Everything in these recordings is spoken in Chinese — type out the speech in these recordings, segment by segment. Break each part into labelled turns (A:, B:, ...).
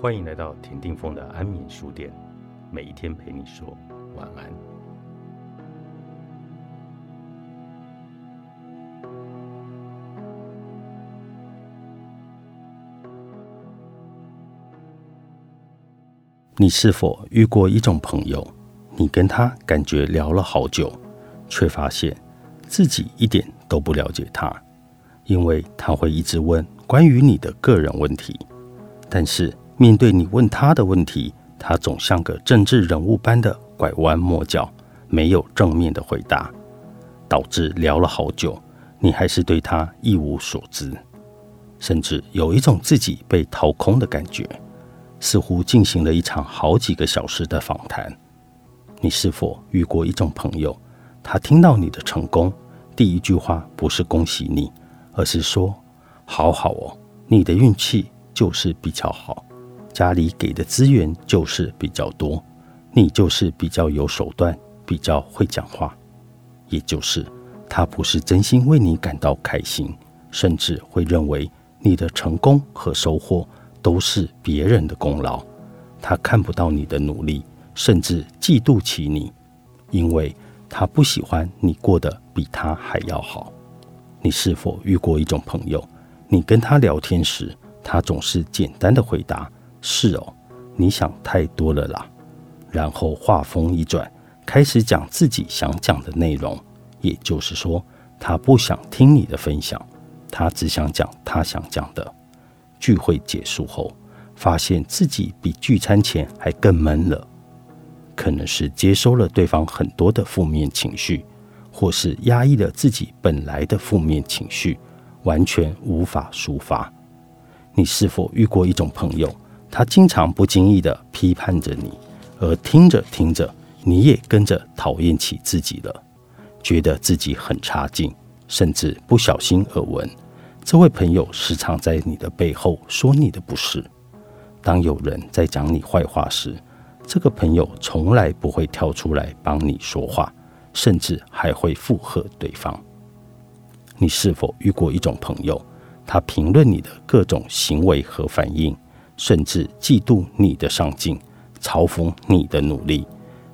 A: 欢迎来到田定峰的安眠书店，每一天陪你说晚安。你是否遇过一种朋友？你跟他感觉聊了好久，却发现自己一点都不了解他，因为他会一直问关于你的个人问题，但是。面对你问他的问题，他总像个政治人物般的拐弯抹角，没有正面的回答，导致聊了好久，你还是对他一无所知，甚至有一种自己被掏空的感觉，似乎进行了一场好几个小时的访谈。你是否遇过一种朋友，他听到你的成功，第一句话不是恭喜你，而是说：“好好哦，你的运气就是比较好。”家里给的资源就是比较多，你就是比较有手段，比较会讲话，也就是他不是真心为你感到开心，甚至会认为你的成功和收获都是别人的功劳，他看不到你的努力，甚至嫉妒起你，因为他不喜欢你过得比他还要好。你是否遇过一种朋友，你跟他聊天时，他总是简单的回答。是哦，你想太多了啦。然后话锋一转，开始讲自己想讲的内容。也就是说，他不想听你的分享，他只想讲他想讲的。聚会结束后，发现自己比聚餐前还更闷了，可能是接收了对方很多的负面情绪，或是压抑了自己本来的负面情绪，完全无法抒发。你是否遇过一种朋友？他经常不经意的批判着你，而听着听着，你也跟着讨厌起自己了，觉得自己很差劲，甚至不小心耳闻，这位朋友时常在你的背后说你的不是。当有人在讲你坏话时，这个朋友从来不会跳出来帮你说话，甚至还会附和对方。你是否遇过一种朋友，他评论你的各种行为和反应？甚至嫉妒你的上进，嘲讽你的努力。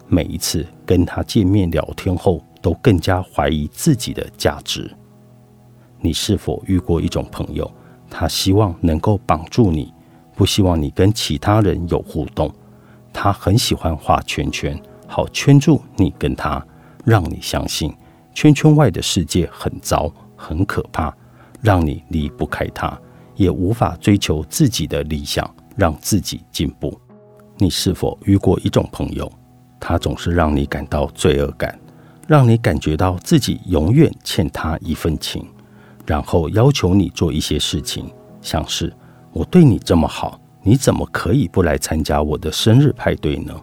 A: 每一次跟他见面聊天后，都更加怀疑自己的价值。你是否遇过一种朋友，他希望能够绑住你，不希望你跟其他人有互动。他很喜欢画圈圈，好圈住你跟他，让你相信圈圈外的世界很糟、很可怕，让你离不开他。也无法追求自己的理想，让自己进步。你是否遇过一种朋友，他总是让你感到罪恶感，让你感觉到自己永远欠他一份情，然后要求你做一些事情，像是我对你这么好，你怎么可以不来参加我的生日派对呢？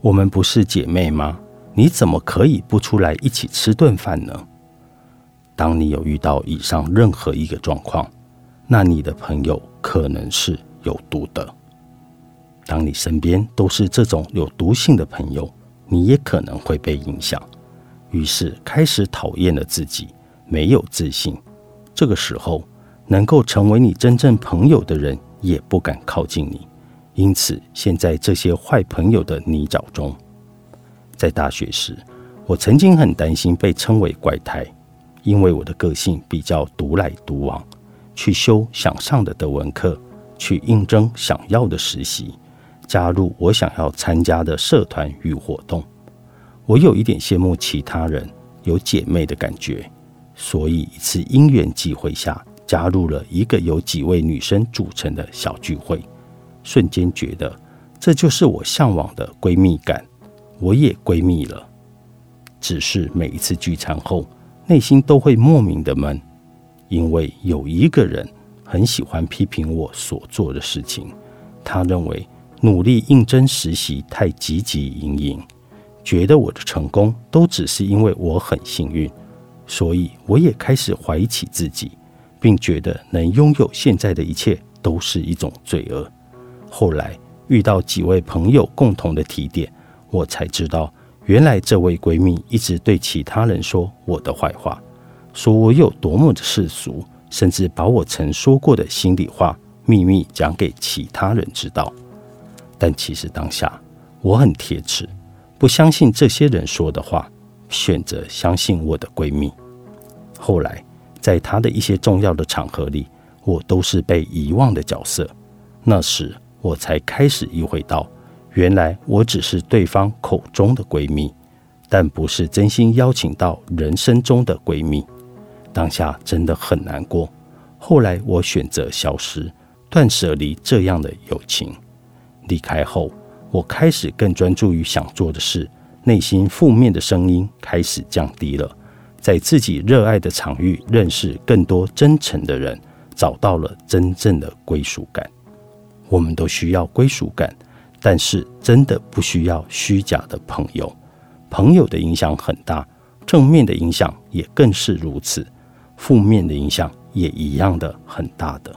A: 我们不是姐妹吗？你怎么可以不出来一起吃顿饭呢？当你有遇到以上任何一个状况，那你的朋友可能是有毒的。当你身边都是这种有毒性的朋友，你也可能会被影响，于是开始讨厌了自己，没有自信。这个时候，能够成为你真正朋友的人也不敢靠近你。因此，陷在这些坏朋友的泥沼中。在大学时，我曾经很担心被称为怪胎，因为我的个性比较独来独往。去修想上的德文课，去应征想要的实习，加入我想要参加的社团与活动。我有一点羡慕其他人有姐妹的感觉，所以一次因缘际会下，加入了一个由几位女生组成的小聚会。瞬间觉得这就是我向往的闺蜜感，我也闺蜜了。只是每一次聚餐后，内心都会莫名的闷。因为有一个人很喜欢批评我所做的事情，他认为努力应征实习太汲汲营营，觉得我的成功都只是因为我很幸运，所以我也开始怀疑起自己，并觉得能拥有现在的一切都是一种罪恶。后来遇到几位朋友共同的提点，我才知道，原来这位闺蜜一直对其他人说我的坏话。说我有多么的世俗，甚至把我曾说过的心里话秘密讲给其他人知道。但其实当下我很铁齿，不相信这些人说的话，选择相信我的闺蜜。后来在她的一些重要的场合里，我都是被遗忘的角色。那时我才开始意会到，原来我只是对方口中的闺蜜，但不是真心邀请到人生中的闺蜜。当下真的很难过。后来我选择消失，断舍离这样的友情。离开后，我开始更专注于想做的事，内心负面的声音开始降低了，在自己热爱的场域认识更多真诚的人，找到了真正的归属感。我们都需要归属感，但是真的不需要虚假的朋友。朋友的影响很大，正面的影响也更是如此，负面的影响也一样的很大的。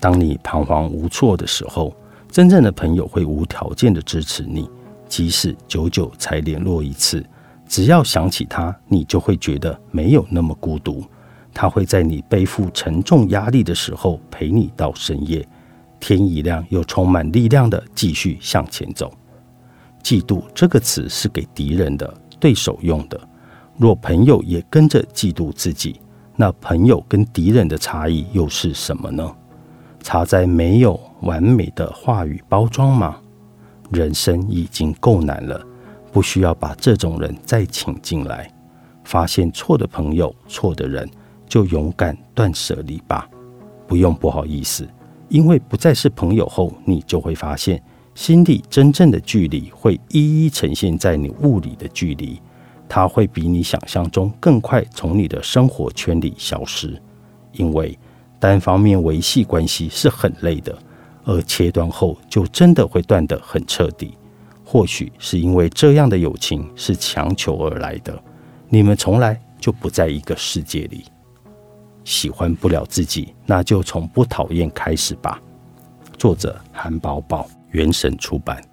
A: 当你彷徨无措的时候，真正的朋友会无条件的支持你，即使久久才联络一次，只要想起他，你就会觉得没有那么孤独。他会在你背负沉重压力的时候陪你到深夜，天一亮又充满力量的继续向前走。嫉妒这个词是给敌人的、对手用的。若朋友也跟着嫉妒自己，那朋友跟敌人的差异又是什么呢？差在没有完美的话语包装吗？人生已经够难了，不需要把这种人再请进来。发现错的朋友、错的人，就勇敢断舍离吧。不用不好意思，因为不再是朋友后，你就会发现心里真正的距离会一一呈现在你物理的距离，它会比你想象中更快从你的生活圈里消失，因为。单方面维系关系是很累的，而切断后就真的会断得很彻底。或许是因为这样的友情是强求而来的，你们从来就不在一个世界里。喜欢不了自己，那就从不讨厌开始吧。作者：韩宝宝，原神出版。